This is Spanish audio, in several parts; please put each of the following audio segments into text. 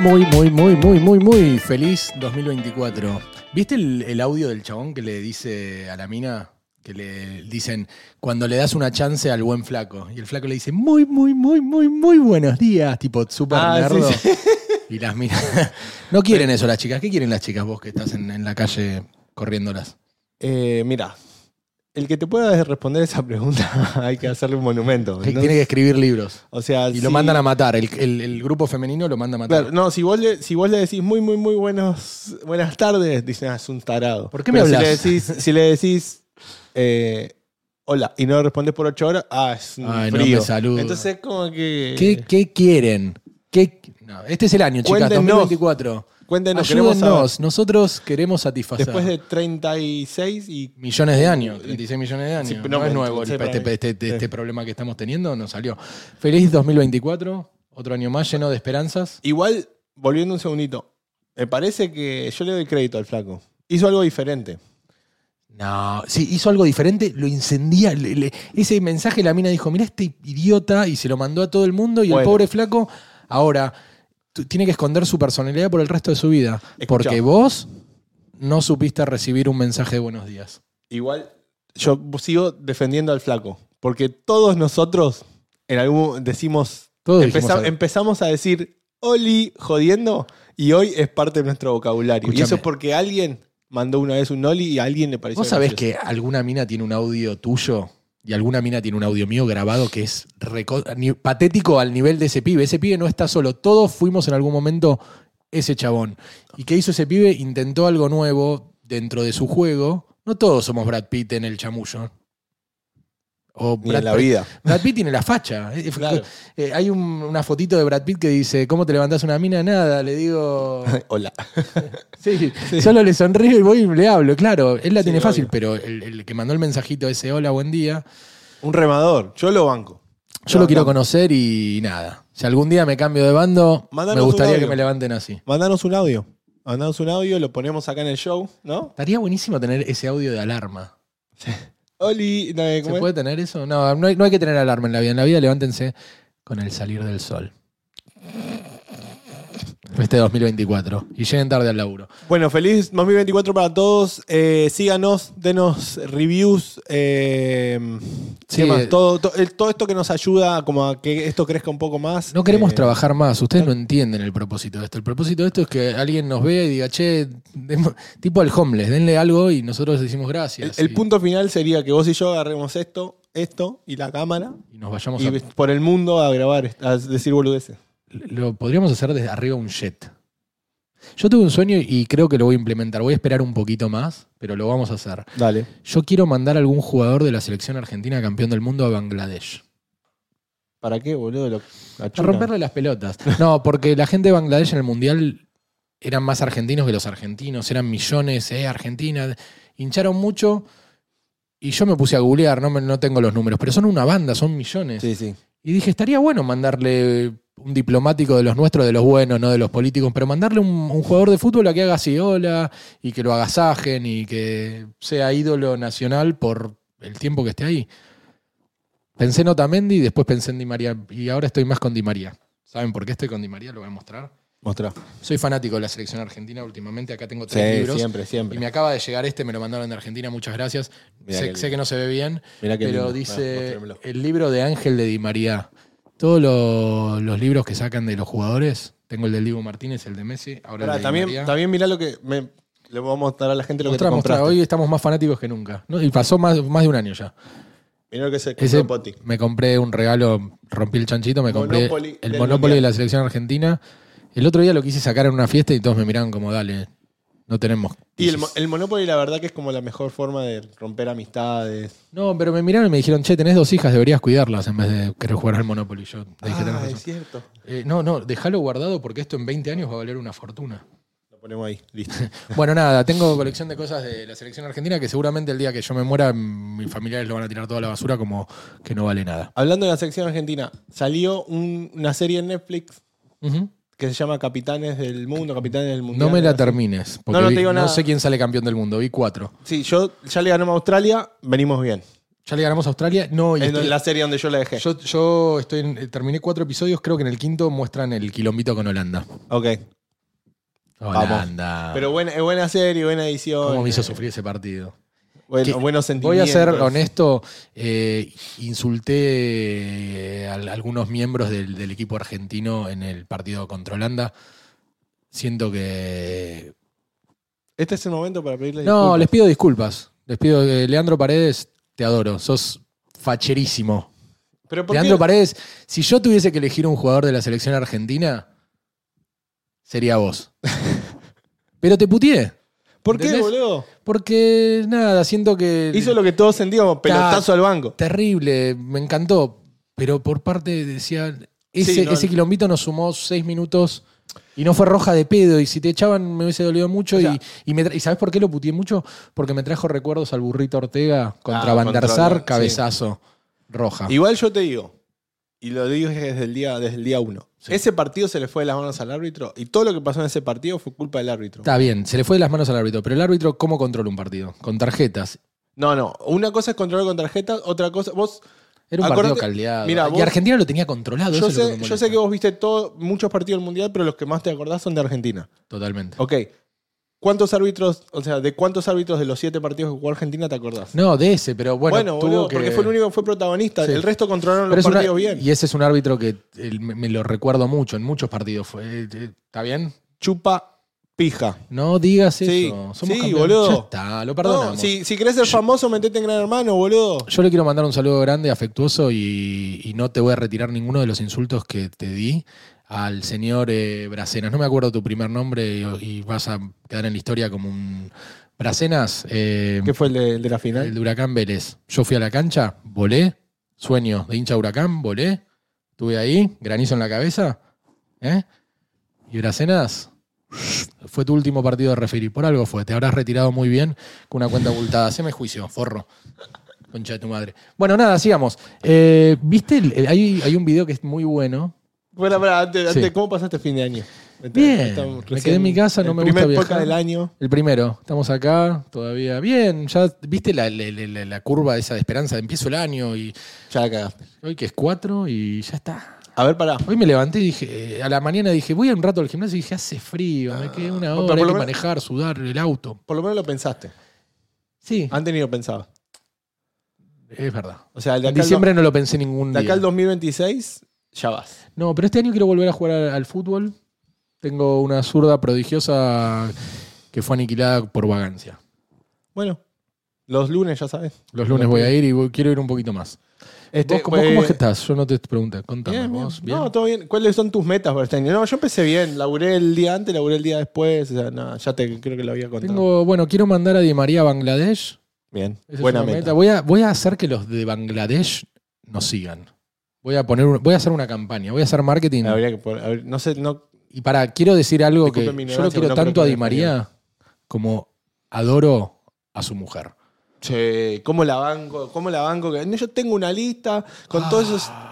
Muy, muy, muy, muy, muy, muy feliz 2024. ¿Viste el, el audio del chabón que le dice a la mina? Que le dicen, cuando le das una chance al buen flaco. Y el flaco le dice, muy, muy, muy, muy, muy buenos días. Tipo, súper Ah, sí, nerdo. sí. Y las minas. no quieren eso las chicas. ¿Qué quieren las chicas vos que estás en, en la calle corriéndolas? Eh, mira, el que te pueda responder esa pregunta hay que hacerle un monumento. Que ¿no? Tiene que escribir libros. O sea, Y si- lo mandan a matar. El, el- el grupo femenino lo manda a matar. Claro, no, si vos, le, si vos le decís muy, muy, muy buenos, buenas tardes, dicen, ah, es un tarado. ¿Por qué me hablas? Si le decís, si le decís eh, hola y no respondes por ocho horas, ah, es un Ay, no frío. me saluda. Entonces, como que. ¿Qué, qué quieren? ¿Qué- no, este es el año, chicas, Cuéntenos. 2024. Cuéntenos, queremos Ayúdennos. saber. Nosotros queremos satisfacer. Después de 36 y. Millones de años, 36 millones de años. Sí, no, es nuevo el- sí, para este, mí. este- este- Sí. este problema que estamos teniendo, nos salió. Feliz 2024, otro año más lleno de esperanzas. Igual, volviendo un segundito, me parece que yo le doy crédito al flaco. Hizo algo diferente. No, sí, hizo algo diferente, lo incendía. le- le- ese mensaje la mina dijo, mira este idiota, y se lo mandó a todo el mundo, y el Bueno. pobre flaco ahora tiene que esconder su personalidad por el resto de su vida. Escuchá. Porque vos no supiste recibir un mensaje de buenos días. Igual, yo sigo defendiendo al flaco. Porque todos nosotros en algún decimos. Todos empeza- empezamos a decir Oli jodiendo y hoy es parte de nuestro vocabulario. Y eso es porque alguien mandó una vez un Oli y a alguien le pareció. ¿Vos sabés que alguna mina tiene un audio tuyo y alguna mina tiene un audio mío grabado que es patético al nivel de ese pibe? Ese pibe no está solo. Todos fuimos en algún momento ese chabón. ¿Y qué hizo ese pibe? Intentó algo nuevo dentro de su juego. No todos somos Brad Pitt en el chamullo. O Ni Brad en la Pitt- vida. Brad Pitt tiene la facha. Eh, Claro. eh, hay un- una fotito de Brad Pitt que dice, ¿cómo te levantás una mina? Nada, le digo... Hola. Sí, solo le sonrío y voy y le hablo. Claro, él la Sí, tiene fácil, obvio. pero el, el que mandó el mensajito ese, hola, buen día, Un remador. Yo lo banco. yo lo quiero conocer y nada. Si algún día me cambio de bando, Mándanos me un gustaría que me levanten así. Mandanos un audio. Mandanos un audio, lo ponemos acá en el show, ¿no? Estaría buenísimo tener ese audio de alarma. Oli, no, ¿Se puede tener eso? No, no hay, no hay que tener alarma en la vida. En la vida levántense con el salir del sol. Este 2024. Y lleguen tarde al laburo. Bueno, feliz 2024 para todos. Eh, síganos, denos reviews. eh, Sí, eh, Todo, to- el- todo esto que nos ayuda como a que esto crezca un poco más. No queremos Eh, trabajar más. Ustedes no entienden el propósito de esto. El propósito de esto es que alguien nos vea y diga, che, tipo al homeless, denle algo y nosotros decimos gracias. el y, punto final sería que vos y yo agarremos esto, esto y la cámara y nos vayamos y a. por el mundo a grabar, a decir boludeces. Lo podríamos hacer desde arriba un jet. Yo tuve un sueño y creo que lo voy a implementar. Voy a esperar un poquito más, pero lo vamos a hacer. Dale. Yo quiero mandar a algún jugador de la selección argentina campeón del mundo a Bangladesh. ¿Para qué, boludo? Lo- la A chuna. romperle las pelotas. No, porque la gente de Bangladesh en el Mundial eran más argentinos que los argentinos, eran millones, eh, Argentina. Hincharon mucho y yo me puse a googlear, no, me- no tengo los números, pero son una banda, son millones. Sí, sí. Y dije, estaría bueno mandarle un diplomático de los nuestros, de los buenos, no de los políticos, pero mandarle un, un jugador de fútbol a que haga así, hola, y que lo agasajen y que sea ídolo nacional por el tiempo que esté ahí. Pensé en Otamendi y después pensé en Di María. Y ahora estoy más con Di María. ¿Saben por qué estoy con Di María? Lo voy a mostrar. Mostrá. Soy fanático de la selección argentina últimamente. Acá tengo Sí, tres libros. siempre, Y siempre. me acaba de llegar este, me lo mandaron de Argentina, muchas gracias. Sé, que no se ve bien, pero lindo. dice el libro de Ángel de Di María. Todos lo- los libros que sacan de los jugadores, tengo el del Diego Martínez, el de Messi, ahora Pará, el de Di también, María. también mirá lo que. me- le vamos a mostrar a la gente lo Mostrá, que te mostrá. compraste. Hoy estamos más fanáticos que nunca. ¿no? Y pasó más, más de un año ya. Mirá lo que se Ese, Poti. me compré un regalo, rompí el chanchito, me compré Monopoly el Monopoly de la selección argentina. El otro día lo quise sacar en una fiesta y todos me miraban como, dale, no tenemos. Y el, mo- el Monopoly, la verdad, que es como la mejor forma de romper amistades. No, pero me miraron y me dijeron, che, tenés dos hijas, deberías cuidarlas en vez de querer jugar al Monopoly. Yo le dije, tenés Ah, razón. cierto. Eh, no, no, déjalo guardado porque esto en 20 años va a valer una fortuna. Lo ponemos ahí, listo. Bueno, nada, tengo colección de cosas de la selección argentina que seguramente el día que yo me muera, mis familiares lo van a tirar toda la basura como que no vale nada. Hablando de la sección argentina, salió un- una serie en Netflix Ujú. Que se llama Capitanes del Mundo, Capitanes del Mundial. No me la termines, porque No, no te vi- digo no nada. sé quién sale campeón del mundo, vi cuatro. Sí, yo ya le ganamos a Australia, venimos bien. Ya le ganamos a Australia. No, y En estoy- la serie donde yo la dejé. yo, yo estoy en- terminé cuatro episodios, creo que en el quinto muestran el quilombito con Holanda. Ok. Holanda. Pero buena, es buena serie, buena edición. ¿Cómo me hizo sufrir ese partido? Bueno- Voy a ser honesto, eh, insulté eh, a algunos miembros del, del equipo argentino en el partido contra Holanda. Siento que... Este es el momento para pedirle No, les pido disculpas. Les pido... eh, Leandro Paredes, te adoro. Sos facherísimo. Pero ¿por qué? Leandro Paredes, si yo tuviese que elegir un jugador de la selección argentina, sería vos. Pero te putié. ¿Por qué, ¿Entendés? boludo? Porque, nada, siento que... Hizo lo que todos sentíamos, pelotazo al banco. Terrible, me encantó. Pero por parte decía, ese, Sí, no, ese no. quilombito nos sumó seis minutos y no fue roja de pedo. Y si te echaban me hubiese dolido mucho. O sea- y, y, me tra- ¿y sabes por qué lo putié mucho? Porque me trajo recuerdos al burrito Ortega contra Ah, Van der contra Sar, Holanda, cabezazo, roja. Igual yo te digo, y lo digo desde el día, desde el día uno. Sí. Ese partido se le fue de las manos al árbitro y todo lo que pasó en ese partido fue culpa del árbitro. Está bien, se le fue de las manos al árbitro. Pero el árbitro, ¿cómo controla un partido? Con tarjetas. No, no. Una cosa es controlar con tarjetas, otra cosa. Vos. Era un Acordate- partido caldeado. Mira, y vos- Argentina lo tenía controlado. Yo eso sé, yo sé que vos viste todo, muchos partidos del mundial, pero los que más te acordás son de Argentina. Totalmente. Ok. ¿Cuántos árbitros, o sea, de cuántos árbitros de los siete partidos que jugó Argentina te acordás? No, de ese, pero bueno, Bueno, tuvo boludo, que... porque fue el único que fue protagonista. Sí. El resto controlaron Pero los una- partidos bien. Y ese es un árbitro que me, me lo recuerdo mucho, en muchos partidos. Fue, eh, ¿Está bien? Chupa pija. No digas Sí, eso. Somos sí, campeones. boludo. Ya está, lo perdonamos. No, si, si querés ser famoso, metete en Gran Hermano, boludo. Yo le quiero mandar un saludo grande, afectuoso, y, y no te voy a retirar ninguno de los insultos que te di al señor eh, Bracenas. No me acuerdo tu primer nombre y, y vas a quedar en la historia como un... Bracenas, eh, ¿Qué fue el de, el de la el final? de Huracán Vélez. Yo fui a la cancha, volé, sueño de hincha Huracán, volé, estuve ahí, granizo en la cabeza, ¿eh? Y Bracenas, fue tu último partido de referir, por algo fue, te habrás retirado muy bien con una cuenta abultada. Haceme juicio, forro. Concha de tu madre. Bueno, nada, sigamos. Eh, ¿Viste? el- el- hay, hay un video que es muy bueno. Bueno, pará, antes, Sí. antes, ¿cómo pasaste fin de año? Bien, Estamos me recién- quedé en mi casa, no el me primer gusta viajar. podcast del año. El primero, estamos acá, todavía bien. Ya viste la, la- la- la curva esa de esperanza, empiezo el año y Ya la cagaste. hoy que es cuatro y ya está. A ver, pará. Hoy me levanté y dije, eh, a la mañana dije, voy un rato al gimnasio y dije, hace frío, me quedé una pero hora, por hay lo que menos- manejar, sudar el auto. Por lo menos lo pensaste. Sí, Antes ni lo pensaba. es verdad. O sea, de En acá, al diciembre no lo pensé ningún de día. acá al 2026 ya vas. No, pero este año quiero volver a jugar al, al fútbol. Tengo una zurda prodigiosa que fue aniquilada por vagancia. Bueno, los lunes ya sabes. Los lunes voy a ir y voy- quiero ir un poquito más. Este, ¿Vos, cómo, eh, cómo es que estás? Yo no te pregunté. Contame. Bien, bien. ¿Vos? ¿Bien? No, todo bien. ¿Cuáles son tus metas para este año? No, yo empecé bien. Laburé el día antes, laburé el día después. O sea, nada, ya te creo que lo había contado. Tengo, bueno, quiero mandar a Di María a Bangladesh. Bien, Esa es buena una meta. Voy a, voy a hacer que los de Bangladesh nos sigan. Voy a poner, un- voy a hacer una campaña, voy a hacer marketing. Habría que poner- no sé, no, Y para, quiero decir algo que yo lo quiero no tanto a Di María como adoro a su mujer. Che, ¿cómo la banco? ¿Cómo la banco? No, Yo tengo una lista con todos esos. Ah,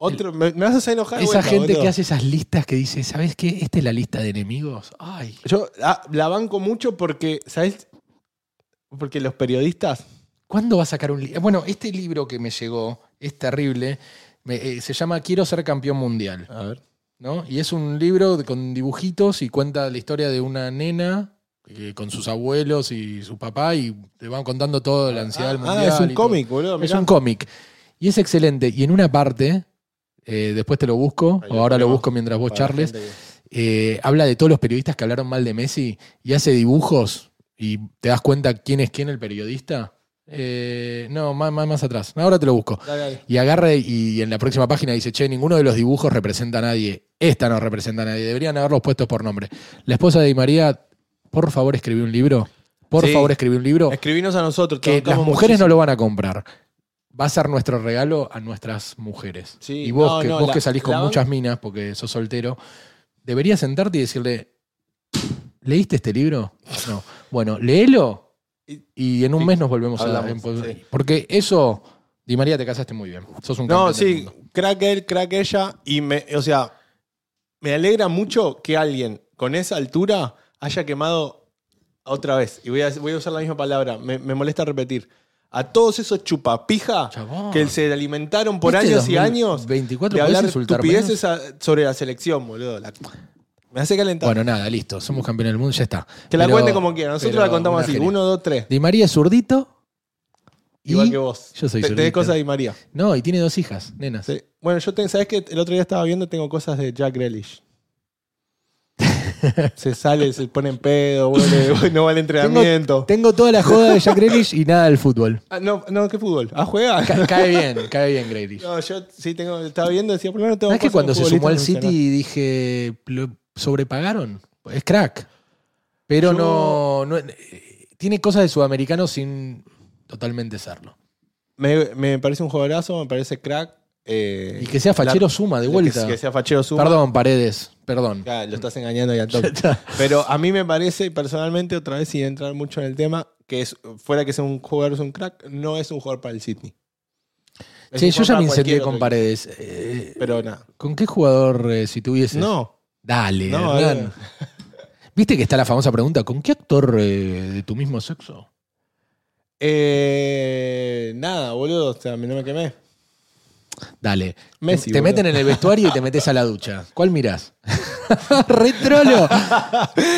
Otro, me, me vas a hacer enojar. Esa vuelta, gente boludo. que hace esas listas que dice, ¿sabes qué? Esta es la lista de enemigos. Ay. Yo ah, la banco mucho porque, ¿sabes? Porque los periodistas. ¿Cuándo va a sacar un libro? Bueno, este libro que me llegó es terrible. Me- eh, se llama Quiero ser campeón mundial. A ver. ¿no? Y es un libro de- con dibujitos y cuenta la historia de una nena eh, con sus abuelos y su papá y te van contando toda la ansiedad del Ah, mundial. es un cómic, boludo. Es un cómic. Y es excelente. Y en una parte, eh, después te lo busco, Ahí o lo ahora lo busco mientras vos charles, eh, habla de todos los periodistas que hablaron mal de Messi y hace dibujos y te das cuenta quién es quién el periodista. Eh, no, más, más, más atrás. Ahora te lo busco. Dale, dale. Y agarra y en la próxima página dice, che, ninguno de los dibujos representa a nadie. Esta no representa a nadie. Deberían haberlos puestos por nombre. La esposa de Di María, por favor, escribí un libro. Por Sí. favor, escribí un libro Escribinos a nosotros. que las mujeres no lo van a comprar. Va a ser nuestro regalo a nuestras mujeres. Sí, y vos, no, que, no, vos la- que salís con muchas minas porque sos soltero, deberías sentarte y decirle, ¿leíste este libro? No. Bueno, léelo Y- en un sí, mes nos volvemos hablamos, a... sí. Porque eso, Di María, te casaste muy bien. Sos un No, sí, crack él, crack ella. Y me, o sea, me alegra mucho que alguien con esa altura haya quemado otra vez. Y voy a, voy a usar la misma palabra. Me, me molesta repetir. a todos esos chupapija Chabón. que se alimentaron por ¿Viste años y 2024 años ¿podés de hablar insultar estupideces a- sobre la selección, boludo. La- me hace calentar. Bueno, nada, listo. Somos campeones del mundo, ya está. que la Pero- cuente como quiera. Nosotros pero la contamos una así. genia. Uno, dos, tres. Di María es zurdito. y- Igual que vos. Yo soy Te- Tenés zurdito. cosas de Di María. No, y tiene dos hijas, nenas. Sí. Bueno, yo tengo, ¿sabes qué? El otro día estaba viendo, tengo cosas de Jack Grealish. se sale, se pone en pedo, vuelve, no va al entrenamiento. Tengo toda la joda de Jack Grealish y nada del fútbol. Ah, no, no, ¿qué fútbol? ¿Ah, juega? Ca- cae bien, cae bien Grealish. No, yo sí tengo, estaba viendo, decía, por lo menos tengo ¿Sabes que cosas cuando de se sumó al City dije, lo sobrepagaron? Es crack. Pero Yo- no, no- eh, Tiene cosas de sudamericano sin totalmente serlo. Me, me parece un jugadorazo, me parece crack. eh, Y que sea fachero la- suma de que- vuelta. Que, sea fachero suma. Perdón, Paredes, perdón. Ya, lo estás engañando ya. Pero a mí me parece, personalmente, otra vez sin entrar mucho en el tema, que es, fuera que sea un jugador es un crack, no es un jugador para el. Es Sí, yo ya me incendié con. Paredes. Eh, Pero nada. ¿Con qué jugador eh, si tuvieses? No, Dale, no, Hernán. ¿Viste que está la famosa pregunta? ¿Con qué actor eh, de tu mismo sexo? eh, nada, boludo, o sea, no me quemé. Dale. Messi, te boludo. meten en el vestuario y te metes a la ducha. ¿Cuál mirás? ¡Retrolo!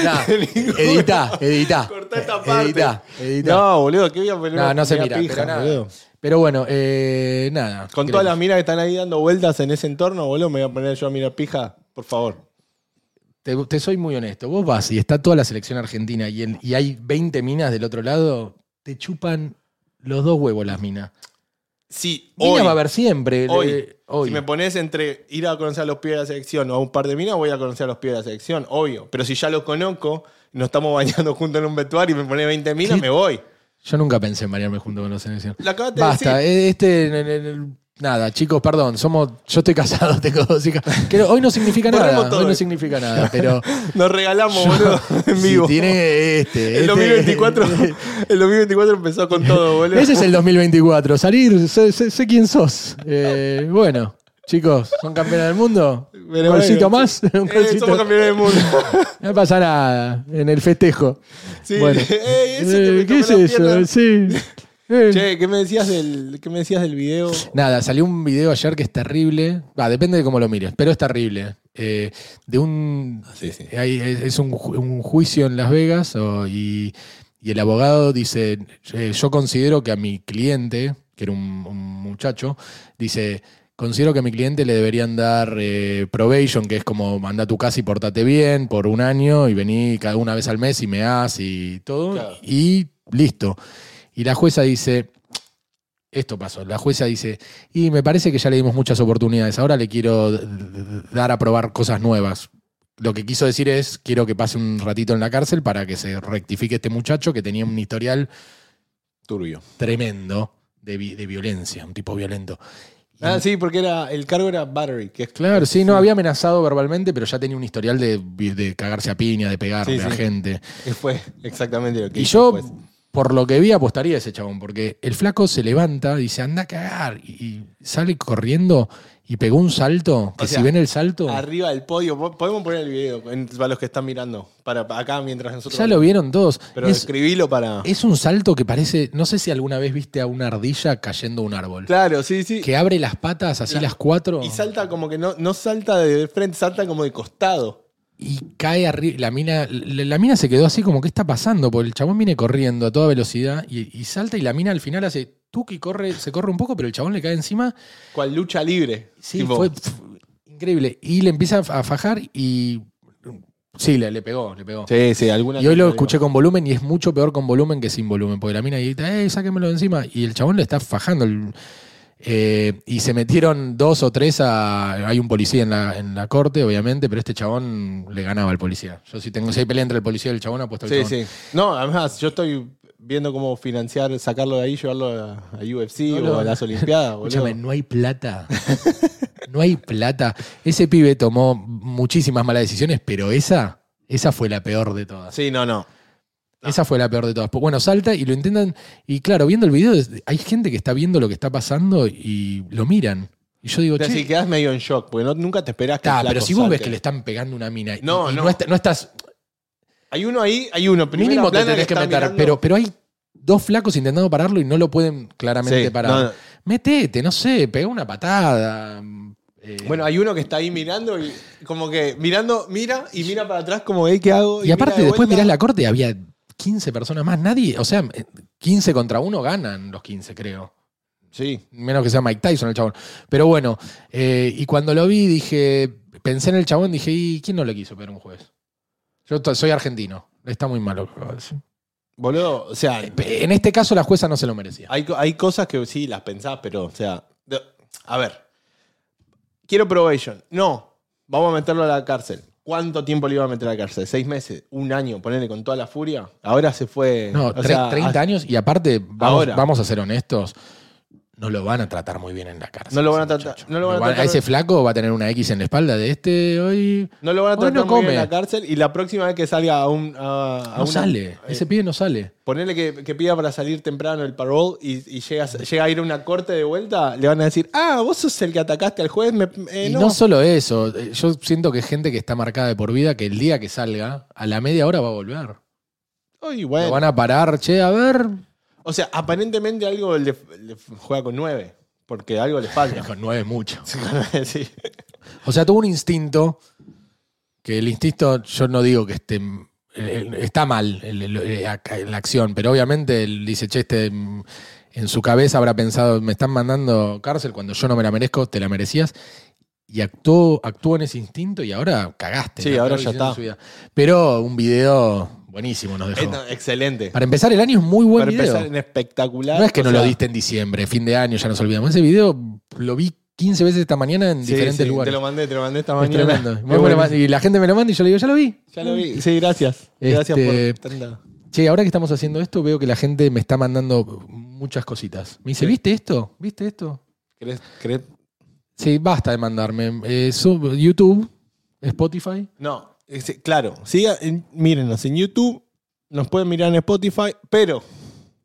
Nah, editá, editá. Cortá esta parte. Editá, editá. No, boludo, ¿qué voy a poner? No, no se mira, pija, pero nada. boludo. Pero bueno, eh, nada. Con todas las minas que están ahí dando vueltas en ese entorno, boludo, me voy a poner yo a mirar pija, por favor. Te, te soy muy honesto. Vos vas y está toda la selección argentina y, el- y hay 20 minas del otro lado, te chupan los dos huevos las minas. Sí, Minas hoy, va a haber siempre. hoy, eh, hoy. si me pones entre ir a conocer a los pies de la selección o a un par de minas, voy a conocer a los pies de la selección, obvio. Pero si ya los conozco, nos estamos bañando juntos en un vestuario y me pones 20 minas, ¿Qué? me voy. Yo nunca pensé en marearme junto con la selección. Acabas de Basta, decir. eh, este. en- en- en- nada, chicos, perdón. Somos, yo estoy casado, tengo dos hijas. Que hoy no significa nada. Hoy no significa nada, pero. Nos regalamos, yo- boludo, en si vivo. tiene este. el, este- 2024, el 2024 empezó con todo, boludo. Ese es el 2024. Salir, sé, sé- sé quién sos. Eh, bueno, chicos, ¿son campeones del mundo? ¿Un golcito más? ¿Un Eh, somos campeones del mundo. No pasa nada en el festejo. Sí. Bueno. Ey, Eh, ¿Qué es eso? pierna. Sí. Che, ¿qué me decías del, qué me decías del video? Nada, salió un video ayer que es terrible. Va, depende de cómo lo mires, pero es terrible. Eh, de un. Sí, sí. hay- es es un, ju- un juicio en Las Vegas o- y, y el abogado dice: eh, Yo considero que a mi cliente, que era un, un muchacho, dice. Considero que a mi cliente le deberían dar eh, probation, que es como anda a tu casa y portate bien por un año y vení cada una vez al mes y me das y todo. Claro. Y listo. Y la jueza dice, esto pasó. La jueza dice, y me parece que ya le dimos muchas oportunidades. Ahora le quiero dar a probar cosas nuevas. Lo que quiso decir es, quiero que pase un ratito en la cárcel para que se rectifique este muchacho que tenía un historial Turbio. tremendo de, vi- de violencia, un tipo violento. Ah, sí, porque era, el cargo era battery. Que es, Claro, sí, no había amenazado verbalmente, pero ya tenía un historial de, de cagarse a piña, de pegarle Sí, a sí. gente. que fue exactamente lo que Y hizo yo. Por lo que vi, apostaría a ese chabón, porque el flaco se levanta, dice, anda a cagar, y sale corriendo y pegó un salto, que O sea, si ven el salto, Arriba del podio. Po- Podemos poner el video para los que están mirando. Para para acá mientras nosotros. ya lo vieron todos. Pero es, escribilo para. es un salto que parece, no sé si alguna vez viste a una ardilla cayendo a un árbol, Claro, sí, sí. que abre las patas así La- las cuatro Y salta como que no, no salta de frente, salta como de costado. Y cae arriba. La mina, la, la mina se quedó así como, ¿qué está pasando? Porque el chabón viene corriendo a toda velocidad y, y salta y la mina al final hace tuc y corre, se corre un poco, pero el chabón le cae encima. Cual lucha libre. Sí, Tipo, fue pf, increíble. Y le empieza a fajar y. Sí, le, le pegó, le pegó. Sí, sí, alguna. Y hoy lo escuché con volumen y es mucho peor con volumen que sin volumen, porque la mina grita, ¡eh, sáquemelo de encima! Y el chabón le está fajando. el- eh, y se metieron dos o tres a. Hay un policía en la, en la corte, obviamente, pero este chabón le ganaba al policía. Yo si tengo si hay pelea entre el policía y el chabón, apuesto al Sí, chabón. sí. No, además, yo estoy viendo cómo financiar, sacarlo de ahí, llevarlo a, a UFC No, o no. a las Olimpiadas, Escúchame, no hay plata. no hay plata. Ese pibe tomó muchísimas malas decisiones, pero esa, esa fue la peor de todas. Sí, no, no. Esa fue la peor de todas. Pues Bueno, salta y lo intentan. Y claro, viendo el video, hay gente que está viendo lo que está pasando y lo miran. Y yo digo, sea, che, si quedás medio en shock, porque no- nunca te esperás que flaco pero si vos ves que le están pegando una mina y- No, y no. no estás. Hay uno ahí, hay uno. Primera Mínimo te tenés que meter. mirando- Pero, pero hay dos flacos intentando pararlo y no lo pueden claramente Sí, parar. Metete, no sé, pega una patada. eh, Bueno, hay uno que está ahí mirando y como que mirando, mira y mira para atrás como, ¿qué hago? y aparte de después mirás la corte y había 15 personas más. Nadie, o sea, 15 contra uno ganan los 15, creo. Sí. Menos que sea Mike Tyson el chabón. Pero bueno, eh, y cuando lo vi dije, pensé en el chabón, dije, ¿y quién no le quiso pegar a un juez? Yo soy argentino. Está muy malo. Boludo, o sea, En este caso la jueza no se lo merecía. hay, hay cosas que sí las pensás, pero, o sea, de- a ver, quiero probation. No, vamos a meterlo a la cárcel. ¿Cuánto tiempo le iba a meter a la cárcel? ¿Seis meses? ¿Un año? Ponerle con toda la furia. Ahora se fue. No, o tre- sea, 30 años y aparte, vamos, Ahora. vamos a ser honestos, no lo van a tratar muy bien en la cárcel. No lo van a tratar- no lo van a Lo tratar- ese flaco va a tener una X en la espalda de este hoy. No lo van a tratar no muy bien en la cárcel y la próxima vez que salga a un. A, a No una- sale. eh, Ese pibe no sale. Ponerle que, que pida para salir temprano el parole y, y llega, llega a ir a una corte de vuelta, le van a decir, ah, vos sos el que atacaste al juez. me- eh, y no. no. solo eso, eh, yo siento que gente que está marcada de por vida que el día que salga, a la media hora va a volver. Ay, Lo bueno. van a parar, che, a ver. O sea, aparentemente algo le, le juega con nueve, porque algo le falta. Con nueve mucho. sí. O sea, tuvo un instinto que el instinto, yo no digo que esté. Está mal en la acción, pero obviamente él dice, che, este en su cabeza habrá pensado, me están mandando cárcel cuando yo no me la merezco, te la merecías. Y actuó, actuó en ese instinto y ahora cagaste. Sí, ahora ya está. Pero un video buenísimo nos dejó. Eh, no, excelente. Para empezar el año es muy buen Para video. empezar en espectacular. No es que no sea, lo diste en diciembre, fin de año, ya nos olvidamos. Ese video lo vi 15 veces esta mañana en sí, diferentes sí, lugares. Te lo mandé, te lo mandé esta Es mañana. tremendo. Lo bueno. y la gente me lo manda y yo le digo, ya lo vi. Ya lo vi. Sí, gracias. Gracias Este, por Che, ahora que estamos haciendo esto, veo que la gente me está mandando muchas cositas. Me dice, Sí. ¿viste esto? ¿Viste esto? ¿Querés- querés? Sí, basta de mandarme. Eh, sub- YouTube, Spotify. No, claro. Siga, en- mírenos en YouTube, nos pueden mirar en Spotify, pero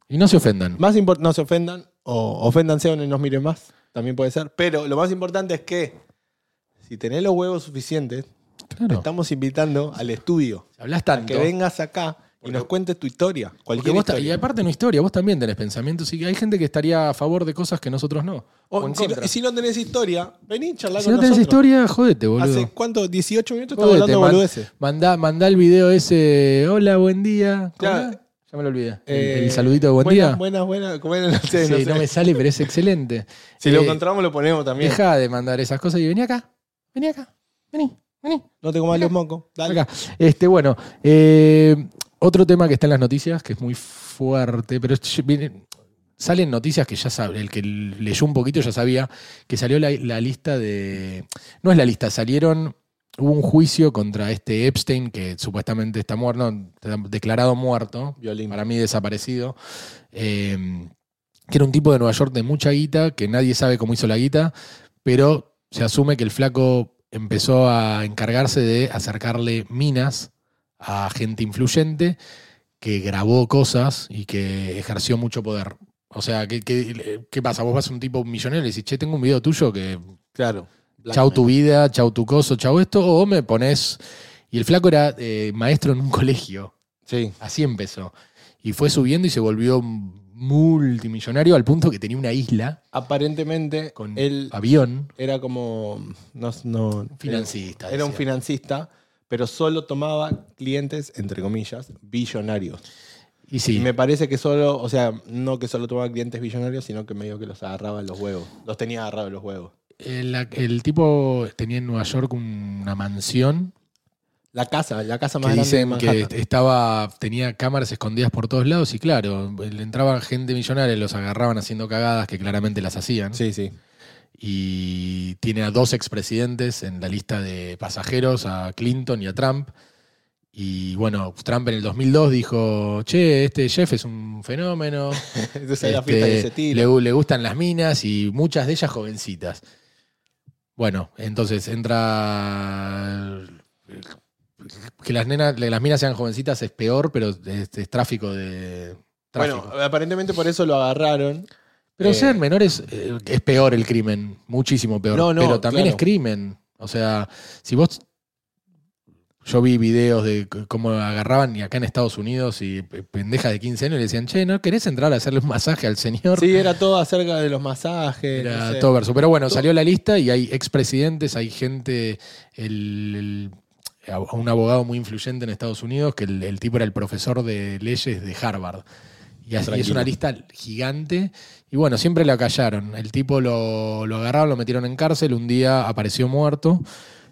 Y no se ofendan. más no se ofendan, o oféndanse o no nos miren más, también puede ser. Pero lo más importante es que si tenés los huevos suficientes, te estamos invitando al estudio. Hablas A tanto. que vengas acá y nos cuentes tu historia. Cualquier y aparte no historia, vos también tenés pensamientos. Y hay gente que estaría a favor de cosas que nosotros no. O O en si, no, contra. y si no tenés historia, vení, charlá Si con no tenés nosotros. historia, jodete, boludo. ¿Hace cuánto? 18 minutos estamos hablando man- boludeces. Mandá, mandá el video ese. Hola, buen día. Ya me lo olvidé. El, Eh, el saludito de buen buenas, día. Buenas, buenas, sé, sí, no me sale, pero es excelente. Si lo Eh, encontramos lo ponemos también. Deja de mandar esas cosas y vení acá. Vení acá. Vení, vení. No te comas los mocos. Dale. Acá. Este, bueno, eh, otro tema que está en las noticias, que es muy fuerte, pero viene- salen noticias que ya sabe, el que leyó un poquito ya sabía, que salió la, la lista de. No es la lista, salieron. Hubo un juicio contra este Epstein, que supuestamente está muerto, no, declarado muerto, Violín. para mí desaparecido. eh, que era un tipo de Nueva York de mucha guita, que nadie sabe cómo hizo la guita, pero se asume que el flaco empezó a encargarse de acercarle minas a gente influyente que grabó cosas y que ejerció mucho poder. O sea, ¿qué, qué, qué pasa? Vos vas a un tipo millonario y le decís, che, tengo un video tuyo que Claro. chau tu vida, chau tu coso, chau esto, o me pones... Y el flaco era eh, maestro en un colegio. Sí. Así empezó. Y fue subiendo y se volvió multimillonario al punto que tenía una isla Aparentemente, con él avión. era como. No, no- Financista, Era un decía. financista, pero solo tomaba clientes, entre comillas, billonarios. Y sí, me parece que solo, o sea, no que solo tomaba clientes billonarios, sino que medio que los agarraba en los huevos. Los tenía agarrados en los huevos. el, el tipo tenía en Nueva York una mansión La casa, la casa más que grande dicen que estaba tenía cámaras escondidas por todos lados y claro, le entraba gente millonaria, los agarraban haciendo cagadas que claramente las hacían. Sí, sí. Y tiene a dos expresidentes en la lista de pasajeros, a Clinton y a Trump. Y bueno, Trump en el 2002 dijo, che, este Jeff es un fenómeno. Entonces la Este, fiesta le, le gustan las minas y muchas de ellas jovencitas. Bueno, entonces entra. Que las nenas, las minas sean jovencitas es peor, pero es, es tráfico de. Tráfico. Bueno, aparentemente por eso lo agarraron. Pero eh, sean menores eh, es peor el crimen, muchísimo peor. No, no, pero también claro. es crimen. O sea, si vos. Yo vi videos de cómo agarraban y acá en Estados Unidos y p- pendejas de 15 años le decían, che, ¿no querés entrar a hacerle un masaje al señor? Sí, era todo acerca de los masajes. Era no sé. todo verso. Pero bueno, salió la lista y hay expresidentes, hay gente, el, el- a- un abogado muy influyente en Estados Unidos, que el, el tipo era el profesor de leyes de Harvard. Y, es una lista gigante. Y bueno, siempre lo callaron. El tipo lo, lo agarraron, lo metieron en cárcel, un día apareció muerto.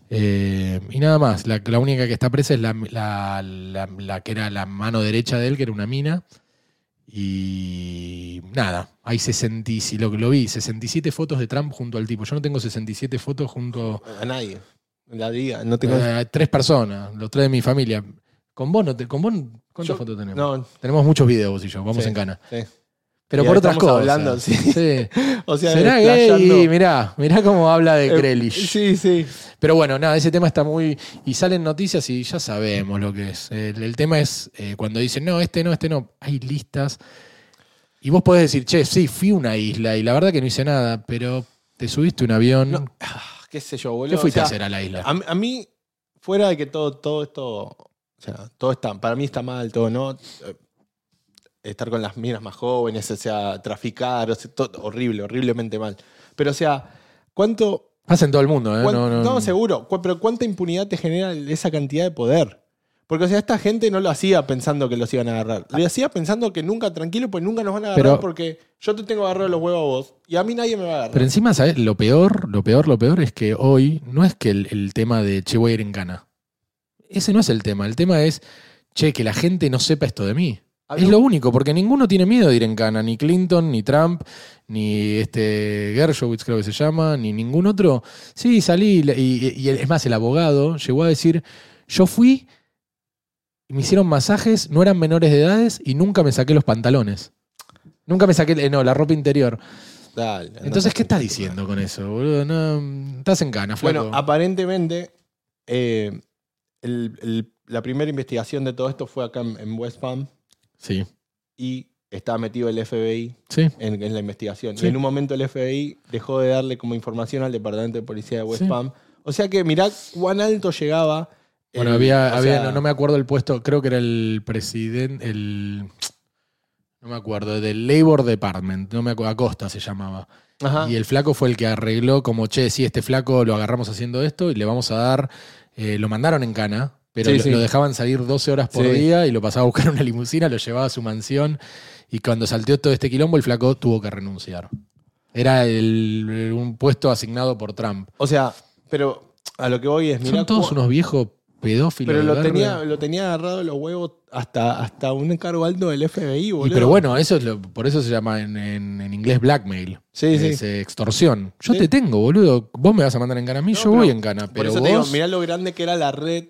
eh, y nada más, la, la única que está presa es la, la- la- la que era la mano derecha de él, que era una mina. Y nada, hay 60, y- si lo, lo vi, 67 fotos de Trump junto al tipo. Yo no tengo 67 fotos junto A nadie. La vida. No tengo. a tres personas, los tres de mi familia. Con vos, no te, con vos ¿cuántas Yo- fotos tenemos? No, Tenemos muchos videos vos y yo, vamos Sí. en cana. sí. Pero Y por otras cosas. hablando, sí. Sí. O sea, ¿Será gay? Mirá, mirá cómo habla de Eh, Grealish. Sí, sí. Pero bueno, nada, ese tema está muy. Y salen noticias y ya sabemos lo que es. El, el tema es eh, cuando dicen, no, este no, este no. Hay listas. Y vos podés decir, che, sí, fui a una isla y la verdad que no hice nada, pero te subiste un avión. No, ah, qué sé yo, boludo. ¿Qué fuiste O a hacer a la isla? A, a mí, fuera de que todo, todo esto, o sea, todo está, para mí está mal, todo, ¿no? Estar con las minas más jóvenes, o sea, traficar, o sea, todo- horrible, horriblemente mal. Pero, o sea, ¿cuánto, Pasa en todo el mundo, ¿eh? No, no, no, seguro, cu- pero cuánta impunidad te genera esa cantidad de poder? Porque, o sea, esta gente no lo hacía pensando que los iban a agarrar. Lo hacía pensando que nunca, tranquilo, pues nunca nos van a agarrar Pero- porque yo te tengo agarrado los huevos a vos y a mí nadie me va a agarrar. Pero encima, ¿sabes? Lo peor, lo peor, lo peor es que hoy no es que el, el tema de che, voy a ir en cana. Ese no es el tema. El tema es, che, que la gente no sepa esto de mí. Había Es lo único, porque ninguno tiene miedo de ir en cana, ni Clinton, ni Trump, ni este Gershowitz creo que se llama, ni ningún otro. Sí, salí, y, y- y es más, el abogado llegó a decir, yo fui me hicieron masajes, no eran menores de edades y nunca me saqué los pantalones. Nunca me saqué, eh, no, la ropa interior. Dale, Entonces, ¿qué estás diciendo con eso, boludo? No, estás en cana, flaco. Bueno, aparentemente, eh, el- el- la primera investigación de todo esto fue acá en, en West Palm sí, y estaba metido el FBI sí. en, en la investigación. Sí. Y en un momento el FBI dejó de darle como información al Departamento de Policía de West Sí. Palm. O sea que mirá cuán alto llegaba. Bueno, había, había sea, no, no me acuerdo el puesto, creo que era el presidente, el. No me acuerdo, del Labor Department, no me acuerdo, Acosta se llamaba. ajá. Y el flaco fue el que arregló como, che, sí, este flaco lo agarramos haciendo esto y le vamos a dar. eh, lo mandaron en cana, pero Sí, lo, sí. lo dejaban salir 12 horas por Sí. día y lo pasaba a buscar una limusina, lo llevaba a su mansión. Y cuando salteó todo este quilombo, el flaco tuvo que renunciar. Era el- un puesto asignado por Trump. O sea, pero a lo que voy es, mirá Son todos unos viejos pedófilos. Pero lo tenía, lo tenía agarrado los huevos hasta, hasta un cargo alto del FBI, Y boludo. pero bueno, eso es lo- por eso se llama en, en- en inglés blackmail. Sí. Es eh, extorsión. Yo Sí. te tengo, boludo. Vos me vas a mandar en cana a mí, No, yo voy en cana. Por Pero eso vos, te digo, mirá lo grande que era la red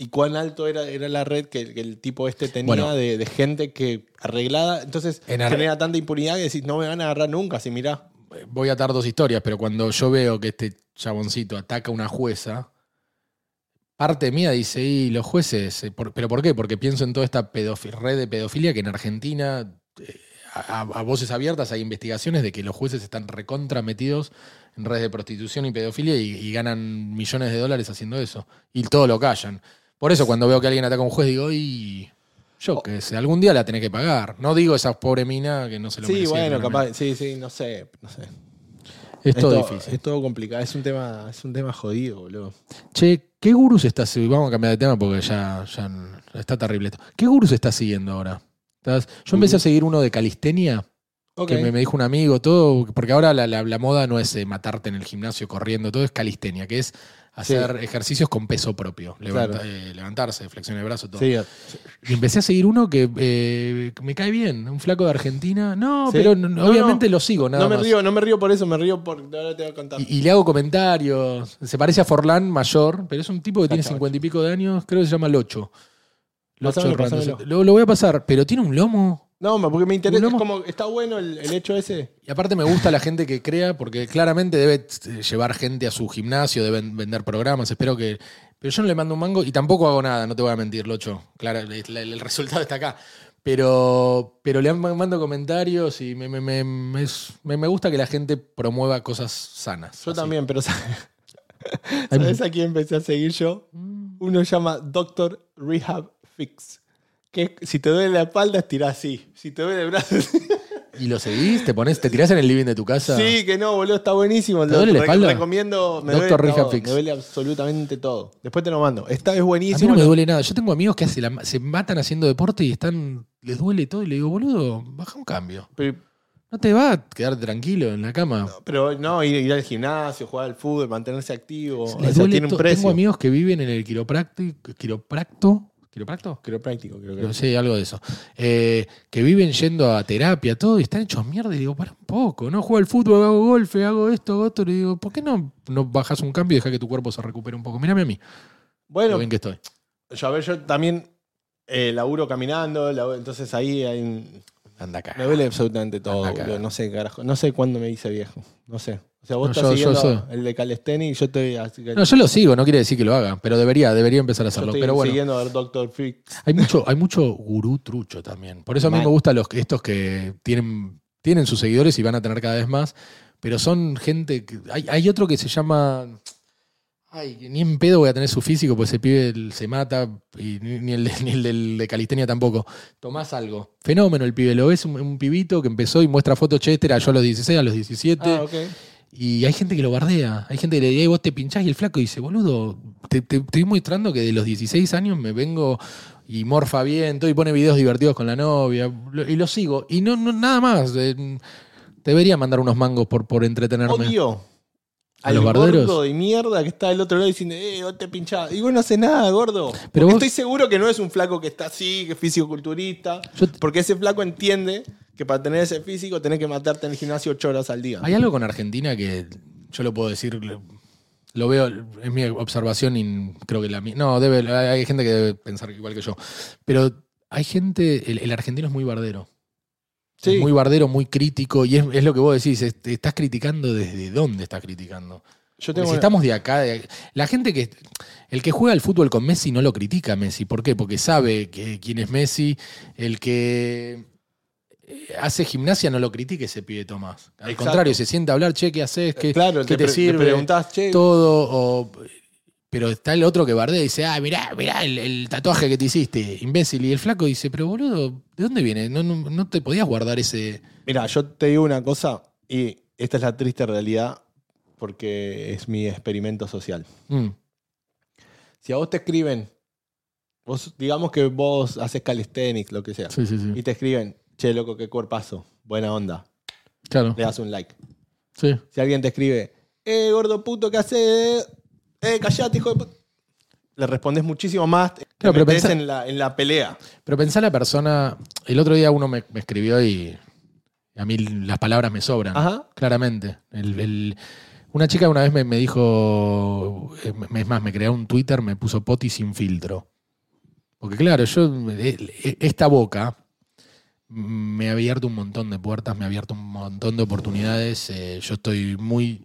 y cuán alto era, era la red que, que el tipo este tenía Bueno. de, de gente que arreglada. Entonces En genera tanta impunidad que decís, no me van a agarrar nunca, si mirá. voy a atar dos historias, pero cuando yo veo que este chaboncito ataca a una jueza, parte mía dice, y los jueces, eh, ¿pero por qué? Porque pienso en toda esta red de pedofilia que en Argentina, eh, a, a voces abiertas, hay investigaciones de que los jueces están recontra metidos en redes de prostitución y pedofilia y, y ganan millones de dólares haciendo eso. Y todo lo callan. Por eso cuando veo que alguien ataca a un juez digo, y yo qué sé, algún día la tenés que pagar. No digo esa pobre mina que no se lo Sí, merecía, bueno, claramente. capaz, sí, sí, no sé, no sé. Es todo difícil. Es todo complicado, es un tema, es un tema jodido, boludo. Che, ¿qué gurús estás siguiendo? Vamos a cambiar de tema porque ya, ya está terrible esto. ¿Qué gurús estás siguiendo ahora? ¿Estás- Yo empecé a seguir uno de calistenia, Que me, me dijo un amigo, todo, porque ahora la, la- la moda no es eh, matarte en el gimnasio corriendo, todo es calistenia, que es hacer ejercicios con peso propio. Levanta- Claro. eh, levantarse, flexión de brazo, todo. Sí, Y empecé a seguir uno que eh, me cae bien, un flaco de Argentina. No, ¿Sí? pero no- obviamente no. lo sigo, nada no me más. río, no me río por eso, me río por. Ahora te voy a contar. Y, y le hago comentarios. Se parece a Forlán mayor, pero es un tipo que tiene cincuenta y pico de años, creo que se llama Locho. Locho. Lo, lo voy a pasar, pero tiene un lomo. No, porque me interesa, es como, está bueno el, el hecho ese. Y aparte me gusta la gente que crea, porque claramente debe eh, llevar gente a su gimnasio, deben vender programas, espero que... Pero yo no le mando un mango y tampoco hago nada, no te voy a mentir, Locho. Claro, el, resultado está acá. Pero, pero le mando comentarios y me, me- me- me gusta que la gente promueva cosas sanas. Yo así. también, pero ¿sabes Hay- ¿sabes a quién empecé a seguir yo? Mm, Uno se llama Doctor Rehab Fix. Que si te duele la espalda, estirás así. Si te duele el brazo. ¿Y lo seguís? ¿Te pones, te tirás en el living de tu casa? sí, que no, boludo, está buenísimo. ¿Te duele la espalda? recomiendo. Me Dr. duele, Rehab todo, Fix. me duele absolutamente todo. Después te lo mando. Esta es A mí buenísimo. no me duele nada. Yo tengo amigos que hace la- se matan haciendo deporte y están les duele todo y le digo, boludo, baja un cambio. Pero, No te va a quedar tranquilo en la cama. pero no, ir, ir al gimnasio, jugar al fútbol, mantenerse activo. O Les sea, duele tiene un precio. Tengo amigos que viven en el quiropráctico, quiropracto, ¿quiropracto? Quiropráctico, creo que. Sí, algo de eso. Eh, que viven yendo a terapia, todo, y están hechos mierda. Y digo, para un poco, ¿no? Juego al fútbol, hago golfe, hago esto, hago otro. Y digo, ¿por qué no, no bajas un cambio y deja que tu cuerpo se recupere un poco? Mírame a mí, lo Bueno, bien que estoy. yo, a ver, yo también eh, laburo caminando, laburo- entonces ahí hay un- Anda acá. me duele absolutamente todo. No sé, carajo. No sé cuándo me hice viejo. No sé. O sea, vos No, estás yo- yo siguiendo el de Calesteni y yo estoy, así que- No, yo lo sigo, no quiere decir que lo haga, pero debería, debería empezar a yo hacerlo. estoy Pero bueno, siguiendo al Dr. Fix. hay mucho, hay mucho gurú trucho también. Por eso a mí Mal. me gustan los, estos que tienen, tienen sus seguidores y van a tener cada vez más, pero son gente. que- hay, hay otro que se llama. Ay, ni en pedo voy a tener su físico, pues ese pibe el- se mata, y ni, ni el, de- ni el del de calistenia tampoco. Tomás algo. Fenómeno el pibe, lo ves, un, un pibito que empezó y muestra fotos, che, este era yo a los 16, a los 17. Ah, ok. Y hay gente que lo bardea. Hay gente que le dice, "Ey, vos te pinchás y el flaco dice, boludo, te, te- te estoy mostrando que de los 16 años me vengo y morfa bien, todo y pone videos divertidos con la novia. Y lo sigo. Y no, no nada más. eh, debería mandar unos mangos por, por entretenerme. Odio. ¿A Al los barderos? gordo de mierda que está del otro lado diciendo, eh, vos te pinchás. Y vos no haces nada, gordo. Pero Porque vos- estoy seguro que no es un flaco que está así, que es fisiculturista. Yo- Porque ese flaco entiende que para tener ese físico tenés que matarte en el gimnasio ocho horas al día. Hay algo con Argentina que yo lo puedo decir, lo- veo, es mi observación y creo que la mía. No, debe, hay gente que debe pensar igual que yo. Pero hay gente, el, el argentino es muy bardero. Sí. Es muy bardero, muy crítico. Y es, es lo que vos decís, es- estás criticando desde dónde estás criticando. Yo tengo si una- estamos de acá, de- la gente que. El que juega al fútbol con Messi no lo critica a Messi. ¿Por qué? Porque sabe que, quién es Messi. El que hace gimnasia no lo critica ese pibe Tomás. Al Exacto. contrario, se sienta a hablar, che, ¿qué haces? ¿Qué, claro, qué te, te, sirve? te preguntás, che, todo. o- pero está el otro que bardea y dice, ah, mirá, mirá el, el tatuaje que te hiciste, imbécil. Y el flaco dice, pero boludo, ¿de dónde viene? No, no, no te podías guardar ese. Mira, yo te digo una cosa y esta es la triste realidad porque es mi experimento social. Mm, Si a vos te escriben, vos digamos que vos haces calisthenics, lo que sea, sí, sí, sí. y te escriben, che, loco, qué cuerpazo, buena onda, Claro. le das un like. Sí. Si alguien te escribe, eh, gordo puto, ¿qué haces? Eh, callate, hijo de puta. Le respondes muchísimo más, te Claro, pero pensá- en, la, en la pelea. Pero pensá la persona. El otro día uno me, me escribió y a mí las palabras me sobran. Ajá. Claramente. El- el- una chica una vez me, me dijo. eh, Es más, me creó un Twitter, me puso poti sin filtro. Porque claro, yo. eh, Esta boca me ha abierto un montón de puertas, me ha abierto un montón de oportunidades. eh, yo estoy muy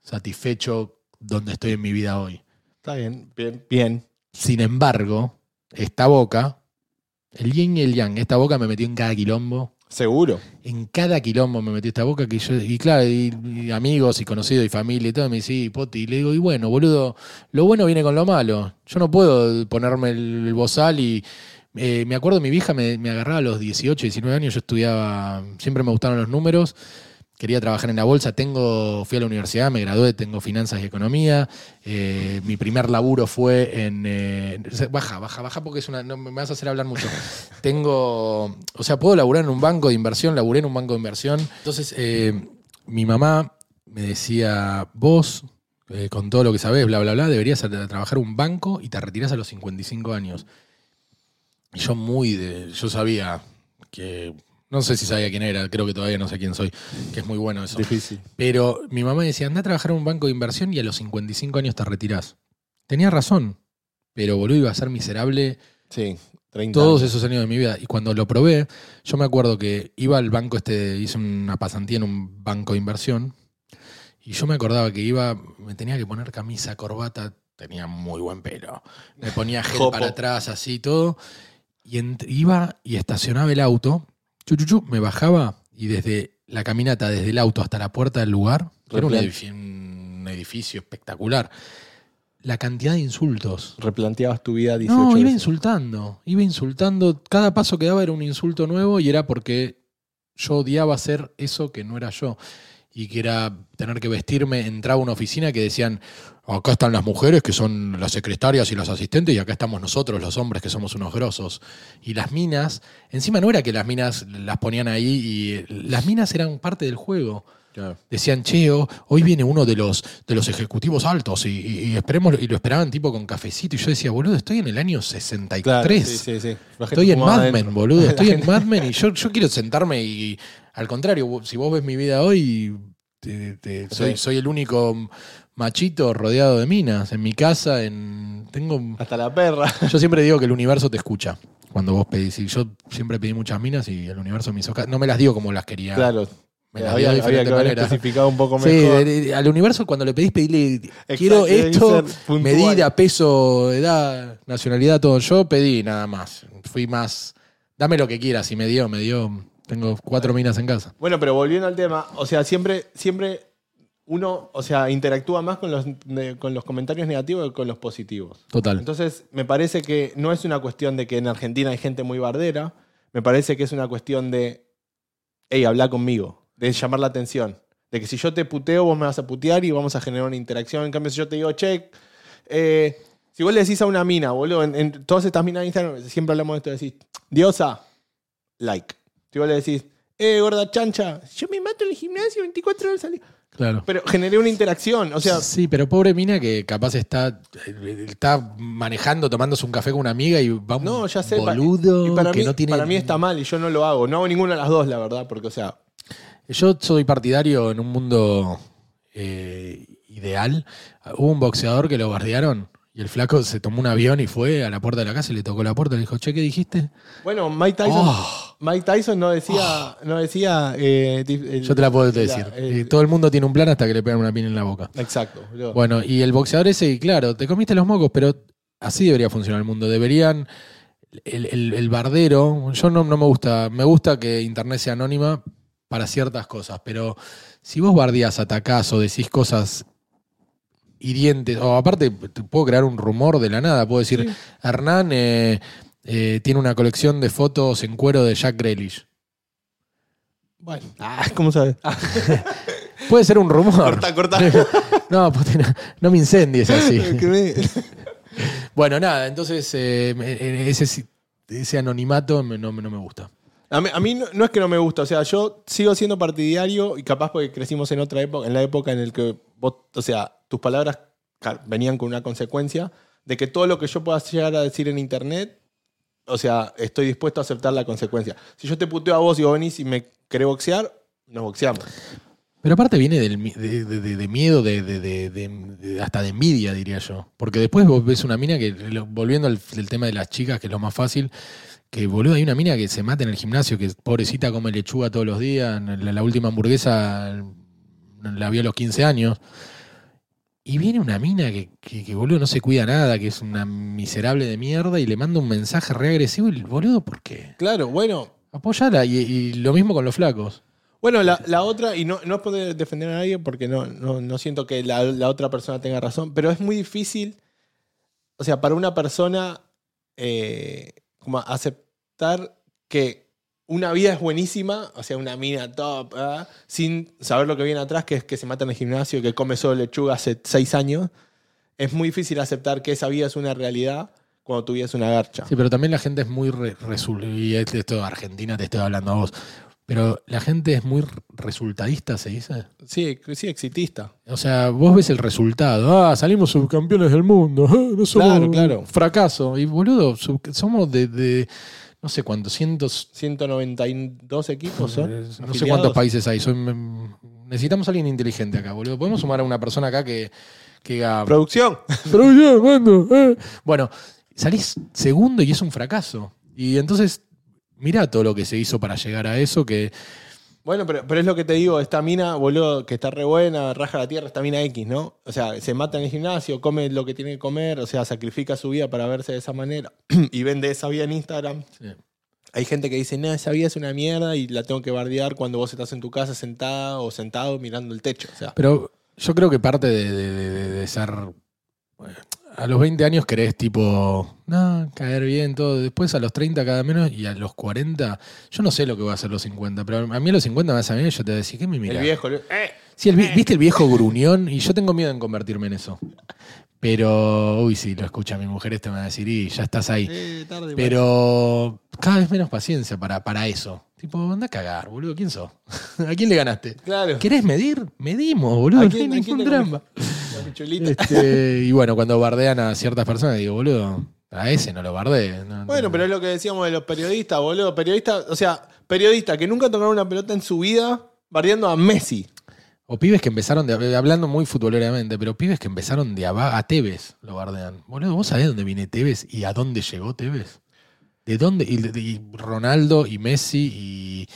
satisfecho donde estoy en mi vida hoy. Está bien, bien, bien. Sin embargo, esta boca, el yin y el yang, esta boca me metió en cada quilombo. Seguro. En cada quilombo me metió esta boca que yo, y claro, y, y amigos y conocidos y familia y todo, me dice, "Sí, Poti, y le digo, y bueno, boludo, lo bueno viene con lo malo. Yo no puedo ponerme el, el bozal y eh, me acuerdo, mi vieja me, me agarraba a los 18, 19 años, yo estudiaba, siempre me gustaron los números, quería trabajar en la bolsa, tengo, fui a la universidad, me gradué, tengo finanzas y economía, eh, mi primer laburo fue en... eh, baja, baja, baja porque es una, no, me vas a hacer hablar mucho. tengo, o sea, puedo laburar en un banco de inversión, laburé en un banco de inversión. Entonces, mi mamá me decía, vos, eh, con todo lo que sabés, bla, bla, bla, deberías trabajar en un banco y te retirás a los 55 años. Y yo muy de, yo sabía que, no sé si sabía quién era, creo que todavía no sé quién soy, que es muy bueno eso. Difícil. Pero mi mamá decía, anda a trabajar en un banco de inversión y a los 55 años te retirás. Tenía razón, pero boludo iba a ser miserable Sí, 30 todos esos años de mi vida. Y cuando lo probé, yo me acuerdo que iba al banco este, hice una pasantía en un banco de inversión, y yo me acordaba que iba, me tenía que poner camisa, corbata, tenía muy buen pelo. Me ponía gel Jopo. para atrás, así todo. Y iba y estacionaba el auto, chu, chu, chu, me bajaba y desde la caminata, desde el auto hasta la puerta del lugar, era un edificio, un edificio espectacular, la cantidad de insultos. Replanteabas tu vida 18 No, iba veces. insultando, iba insultando. Cada paso que daba era un insulto nuevo y era porque yo odiaba hacer eso que no era yo. Y que era tener que vestirme, entraba a una oficina que decían, acá están las mujeres que son las secretarias y las asistentes y acá estamos nosotros, los hombres que somos unos grosos. Y las minas, encima no era que las minas las ponían ahí y las minas eran parte del juego. Claro. Decían, che, oh, hoy viene uno de los, de los ejecutivos altos y, y- y esperemos, y lo esperaban tipo con cafecito. Y yo decía, boludo, estoy en el año 63. Claro, sí, Estoy en Mad. Men, boludo. Estoy en Mad Men y yo, yo quiero sentarme y. Al contrario, si vos ves mi vida hoy, te- te- soy, Sí. soy el único machito rodeado de minas. En mi casa, en. Tengo. Hasta la perra. Yo siempre digo que el universo te escucha. Cuando vos pedís. Y yo siempre pedí muchas minas y el universo me hizo. No me las dio como las quería. Claro. Me las había, dio de había que haber especificado un poco Sí, mejor. de- al universo cuando le pedís, pedile, quiero esto, medida, peso, edad, nacionalidad, todo. Yo pedí nada más. Fui más, dame lo que quieras y me dio, me dio. Tengo cuatro minas en casa. Bueno, pero volviendo al tema, o sea, siempre, siempre uno, o sea, interactúa más con los, de- con los comentarios negativos que con los positivos. Total. Entonces, me parece que no es una cuestión de que en Argentina hay gente muy bardera, me parece que es una cuestión de, hey, habla conmigo, de llamar la atención. De que si yo te puteo, vos me vas a putear y vamos a generar una interacción. En cambio, si yo te digo, che, eh, si vos le decís a una mina, boludo, en, en todas estas minas de Instagram, siempre hablamos de esto, decís, diosa, like. Vos le decís, eh, gorda chancha, yo me mato en el gimnasio 24 horas al día. Claro. Pero generé una interacción, o sea, sí, pero pobre mina que capaz está, está manejando, tomándose un café con una amiga y va un no, ya sé. boludo y para, que mí, no tiene. para mí está mal y yo no lo hago. No hago ninguna de las dos, la verdad, porque, o sea, Yo soy partidario en un mundo eh, ideal. Hubo un boxeador que lo bardearon y el flaco se tomó un avión y fue a la puerta de la casa y le tocó la puerta y le dijo, che, ¿qué dijiste? bueno, Mike Tyson, Oh. Mike Tyson no decía, no decía. eh, el- Yo te la puedo la- decir. el- todo el mundo tiene un plan hasta que le pegan una pina en la boca. exacto. Bueno, y el boxeador ese, y claro, te comiste los mocos, pero así debería funcionar el mundo. Deberían. El, el- el bardero, yo no, no me gusta. Me gusta que Internet sea anónima para ciertas cosas, pero si vos bardeás, atacás o decís cosas hirientes, o aparte, te puedo crear un rumor de la nada. Puedo decir, Sí. Hernán eh, eh, tiene una colección de fotos en cuero de Jack Grealish. Bueno, ah, ¿cómo sabes? Ah, Puede ser un rumor. corta, corta. No, puta, no, no me incendies así. Bueno, nada, entonces eh, ese, ese anonimato no, no me gusta. A mí, no, es que no me gusta, o sea, yo sigo siendo partidario y capaz porque crecimos en otra época, en la época en la que vos, o sea, tus palabras venían con una consecuencia de que todo lo que yo pueda llegar a decir en internet, o sea, estoy dispuesto a aceptar la consecuencia. Si yo te puteo a vos y vos venís y me querés boxear, nos boxeamos. Pero aparte viene del de, de- de- de miedo, de, hasta de envidia, diría yo. Porque después vos ves una mina que, volviendo al tema de las chicas, que es lo más fácil, que boludo, hay una mina que se mata en el gimnasio, que pobrecita come lechuga todos los días, la, la última hamburguesa la vio a los 15 años. Y viene una mina que, que, que, boludo, no se cuida nada, que es una miserable de mierda, y le manda un mensaje re agresivo, y boludo, ¿por qué? Claro, bueno. Apoyala, y, y lo mismo con los flacos. Bueno, la, la otra, y no, no es poder defender a nadie porque no, no, no siento que la, la otra persona tenga razón, pero es muy difícil, o sea, para una persona eh, como aceptar que una vida es buenísima, o sea, una mina top, ah, sin saber lo que viene atrás, que es que se mata en el gimnasio que come solo lechuga hace seis años. Es muy difícil aceptar que esa vida es una realidad cuando tu una garcha. Sí, pero también la gente es muy re- resul- y esto de Argentina te estoy hablando a vos. Pero la gente es muy resultadista, se dice. Sí, sí, exitista. O sea, vos ves el resultado. Ah, salimos subcampeones del mundo. ah, no somos Claro, claro. fracaso. Y boludo, sub- somos de, de no sé cuántos, cientos. 192 equipos son. No sé cuántos países hay. Son- necesitamos a alguien inteligente acá, boludo. Podemos sumar a una persona acá que, que. Producción. Ya, mando, eh. Bueno, salís segundo y es un fracaso. Y entonces, mirá todo lo que se hizo para llegar a eso, que Bueno, pero, pero es lo que te digo, esta mina, boludo, que está re buena, raja la tierra, esta mina X, ¿no? O sea, se mata en el gimnasio, come lo que tiene que comer, o sea, sacrifica su vida para verse de esa manera y vende esa vida en Instagram. Sí. Hay gente que dice, no, esa vida es una mierda y la tengo que bardear cuando vos estás en tu casa sentada o sentado mirando el techo. O sea, Pero yo creo que parte de, de- de- de ser. A los 20 años querés tipo, no, caer bien, todo. Después a los 30 cada menos y a los 40, yo no sé lo que voy a hacer los 50, pero a mí a los 50 me vas a venir y yo te voy a decir, ¿qué me El mirás? viejo. eh, Sí, el vi- ¿viste el viejo gruñón? Y yo tengo miedo en convertirme en eso. Pero, uy, si lo escucha mi mujer, este me va a decir, y ya estás ahí. eh, tarde, Pero cada vez menos paciencia para, para eso. Tipo, anda a cagar, boludo. ¿Quién sos? ¿A quién le ganaste? Claro. ¿Querés medir? Medimos, boludo. ¿A No quién- hay quién ningún drama. Este, y bueno, cuando bardean a ciertas personas, digo, boludo, a ese no lo no- Bueno, no- pero es lo que decíamos de los periodistas, boludo. Periodistas, o sea, periodistas que nunca tocaron una pelota en su vida bardeando a Messi. O pibes que empezaron de. Hablando muy futboleramente, pero pibes que empezaron de abajo. A Tevez lo bardean. Boludo, ¿vos sabés dónde viene Tevez y a dónde llegó Tevez? ¿De dónde? Y, y Ronaldo y Messi y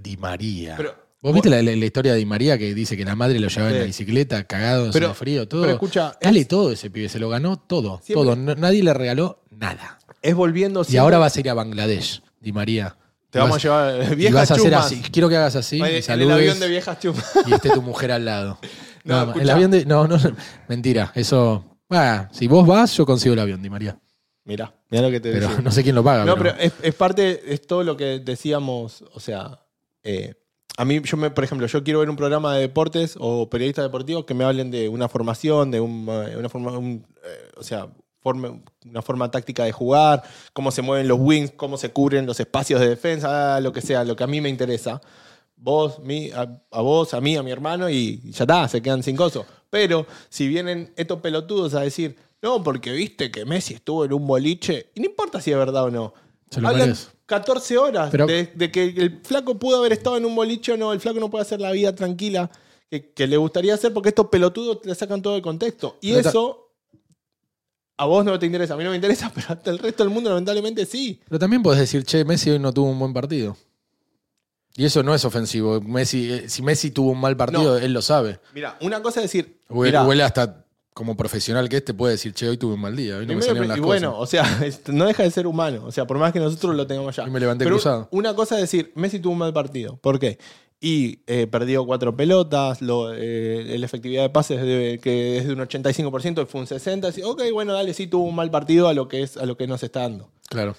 Di María. Pero- ¿Vos viste la, la- la historia de Di María que dice que la madre lo llevaba en la bicicleta, cagado, Pero- en el frío, todo? Pero escucha, Dale es, todo ese pibe, se lo ganó todo. Siempre- Todo. No- nadie le regaló nada. es volviendo Y ahora vas a ir a Bangladesh, Di María. Te vamos a llevar eh, y viejas vas a hacer chumas. así. Quiero que hagas así, En- y en el saludes, avión de viejas chumas. y esté tu mujer al lado. No, más. el avión de. No, no, mentira. Eso. Ah, si vos vas, yo consigo el avión, Di María. Mira, mira lo que te Pero decía. no sé quién lo paga. No, pero- pero es, es parte, es todo lo que decíamos, o sea, eh, a mí, yo me, por ejemplo, yo quiero ver un programa de deportes o periodistas deportivos que me hablen de una formación, de un, eh, una forma, un, eh, o sea, forma- una forma táctica de jugar, cómo se mueven los wings, cómo se cubren los espacios de defensa, lo que sea, lo que a mí me interesa. Vos, a, a vos, a mí, a mi hermano y ya está, se quedan sin coso. Pero si vienen estos pelotudos a decir, no, porque viste que Messi estuvo en un boliche, y no importa si es verdad o no. Se lo Hablan merece. 14 horas Pero- de, de que el flaco pudo haber estado en un boliche o no, el flaco no puede hacer la vida tranquila que, que le gustaría hacer porque estos pelotudos le sacan todo el contexto. Y eso a vos no te interesa, a mí no me interesa, pero hasta el resto del mundo lamentablemente sí. Pero también podés decir, che, Messi hoy no tuvo un buen partido. Y eso no es ofensivo. Messi, eh, si Messi tuvo un mal partido, No. él lo sabe. Mira, una cosa es decir, Huele, hasta como profesional que este puede decir, che, hoy tuve un mal día. Hoy no me salieron las y cosas. bueno, o sea, no deja de ser humano, o sea, por más que nosotros lo tengamos ya. Hoy me levanté Pero cruzado. una cosa es decir, Messi tuvo un mal partido. ¿Por qué? Y eh, perdió cuatro pelotas, lo, eh, la efectividad de pases de- que es de un 85% fue un 60%. así, ok, bueno, dale, sí tuvo un mal partido a lo que, es, a lo que nos está dando. Claro.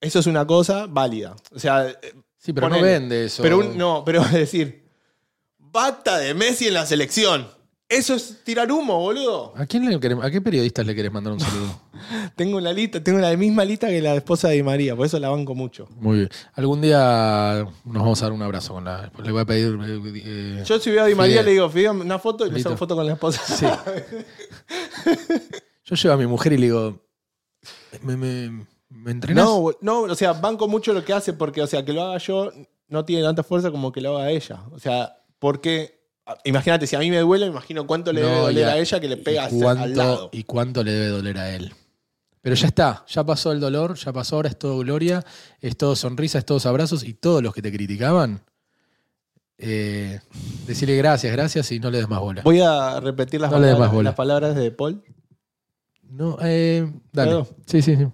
Eso es una cosa válida. O sea, eh, Sí, pero no vende eso. pero un- no, pero es decir, bata de Messi en la selección. Eso es tirar humo, boludo. ¿A, quién le querés- ¿A qué periodistas le querés mandar un saludo? Tengo la lista, tengo la misma lista que la esposa de Di María, por eso la banco mucho. Muy bien. Algún día nos vamos a dar un abrazo con la. Le voy a pedir. eh, eh, Yo si veo a Di María Fidel. le digo, Fidel, una foto y me Listo. saco foto con la esposa. Sí. Yo llevo a mi mujer y le digo. ¿Me, me, me entrenás? No, bo- no, o sea, banco mucho lo que hace porque, o sea, que lo haga yo no tiene tanta fuerza como que lo haga ella. O sea, porque, imagínate, si a mí me duele, me imagino cuánto le No, debe doler ya. a ella que le pega ¿Y hacia- cuánto, al lado. ¿Y cuánto le debe doler a él? Pero ya está, ya pasó el dolor, ya pasó, ahora es todo gloria, es todo sonrisa, es todos abrazos y todos los que te criticaban, eh, decirle gracias, gracias y no le des más bola. Voy a repetir las, No palabras, las palabras de Paul. No, eh, dale. Sí, sí, sí.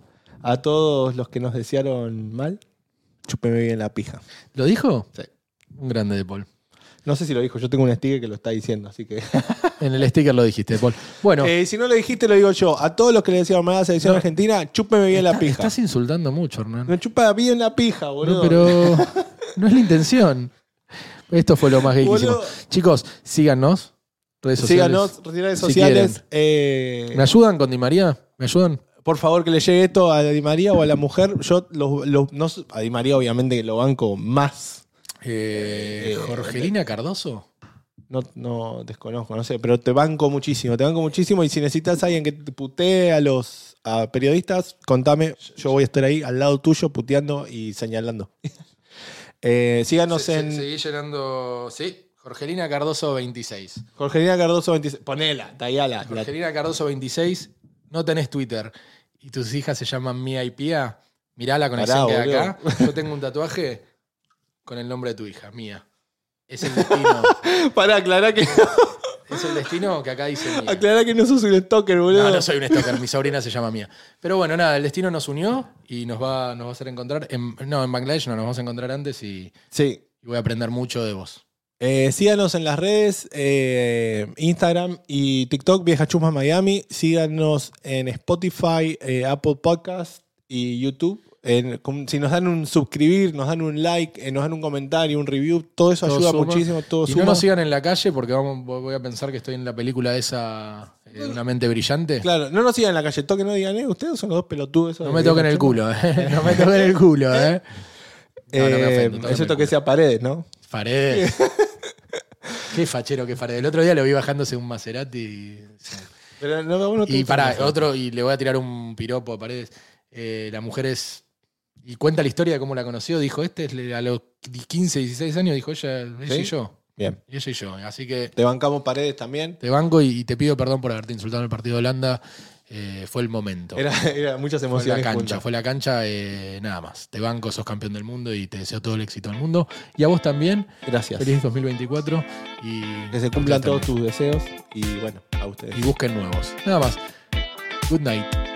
A todos los que nos desearon mal, chúpeme bien la pija. ¿Lo dijo? Sí. Un grande de Paul. No sé si lo dijo, yo tengo un sticker que lo está diciendo, así que. En el sticker lo dijiste, Paul. Bueno, Eh, si no lo dijiste, lo digo yo. A todos los que le desearon mal a la selección No. argentina, chúpeme bien la está- pija. estás insultando mucho, Hernán. Me chupa bien la pija, boludo. No, pero no es la intención. Esto fue lo más gay que hicimos. Boludo. Chicos, síganos. Redes sociales. Síganos, redes si sociales. eh, ¿Me ayudan con Di María? ¿Me ayudan? por favor, que le llegue esto a Di María o a la mujer. Yo lo- lo- no, a Di María, obviamente, que lo banco más. Eh, Eh, ¿Jorgelina Cardoso? No, no desconozco, no sé, pero te banco muchísimo, te banco muchísimo. Y si necesitas a alguien que te putee a los a periodistas, contame. Yo voy a estar ahí al lado tuyo puteando y señalando. Eh, síganos Se- se- en Seguí llenando. Sí, Jorgelina Cardoso 26. Jorgelina Cardoso 26. Ponela, tallala. la- Jorgelina Cardoso 26. No tenés Twitter y tus hijas se llaman Mía y Pía. Mirá la conexión Pará, que hay acá. Yo tengo un tatuaje con el nombre de tu hija, Mía. Es el destino. Para aclarar que, es el destino que acá dice Mía. aclarar que no sos un stalker, boludo. No, no soy un stalker, mi sobrina se llama Mía. Pero bueno, nada, el destino nos unió y nos va, nos va a hacer encontrar. En, no, en Bangladesh no, nos vamos a encontrar antes y, Sí. y voy a aprender mucho de vos. Eh, síganos en las redes, eh, Instagram y TikTok, Vieja Chusma Miami. Síganos en Spotify, eh, Apple Podcast y YouTube. Si nos dan un suscribir, nos dan un like, eh, nos dan un comentario, un review, todo eso Todo ayuda suma. muchísimo, todo Y suma. no nos sigan en la calle porque vamos, voy a pensar que estoy en la película esa eh, de Una mente brillante. Claro, no nos sigan en la calle, toquen, no digan, eh, ustedes son los dos pelotudos. esos No me toquen el Chusma". culo, ¿eh? No me toquen el culo, ¿eh? No, no me Eh, ofendo, excepto que sea paredes, ¿no? Paredes. Qué fachero que Paredes. El otro día lo vi bajándose un Maserati y, Pero no, vos no y para otro y le voy a tirar un piropo a Paredes. Eh, la mujer es y cuenta la historia de cómo la conoció. Dijo, este es a los 15, 16 años, dijo ella, ella ¿Sí? y yo. Bien. Ella y yo. Así que Te bancamos paredes también. te banco y, y te pido perdón por haberte insultado en el partido de Holanda. Eh, fue el momento. Era, era muchas Fue la emociones cancha, juntas. fue la cancha, eh, nada más. Te banco, sos campeón del mundo y te deseo todo el éxito del mundo. Y a vos también, Gracias. feliz 2024 y Que se cumplan todos tus deseos y bueno, a ustedes. y busquen nuevos. Nada más. Good night.